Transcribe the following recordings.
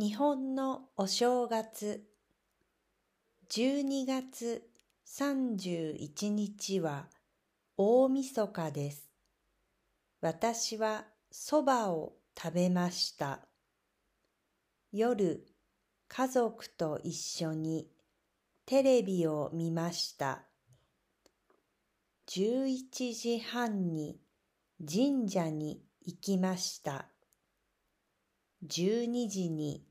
日本のお正月12月31日は大晦日です。私は蕎麦を食べました。夜、家族と一緒にテレビを見ました。11時半に神社に行きました。12時に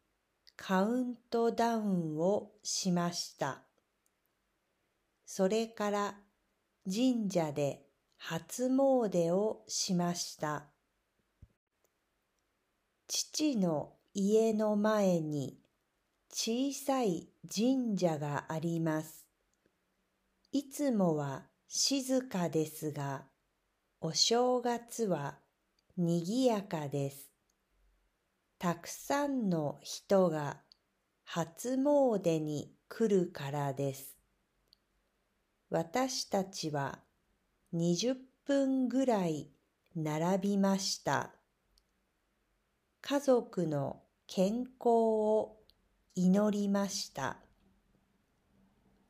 カウントダウンをしました。それから神社で初詣をしました。父の家の前に小さい神社があります。いつもは静かですが、お正月はにぎやかです。たくさんの人が初詣に来るからです。私たちは20分ぐらい並びました。家族の健康を祈りました。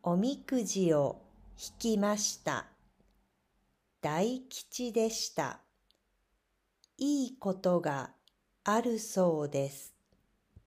おみくじを引きました。大吉でした。いいことがあるそうです。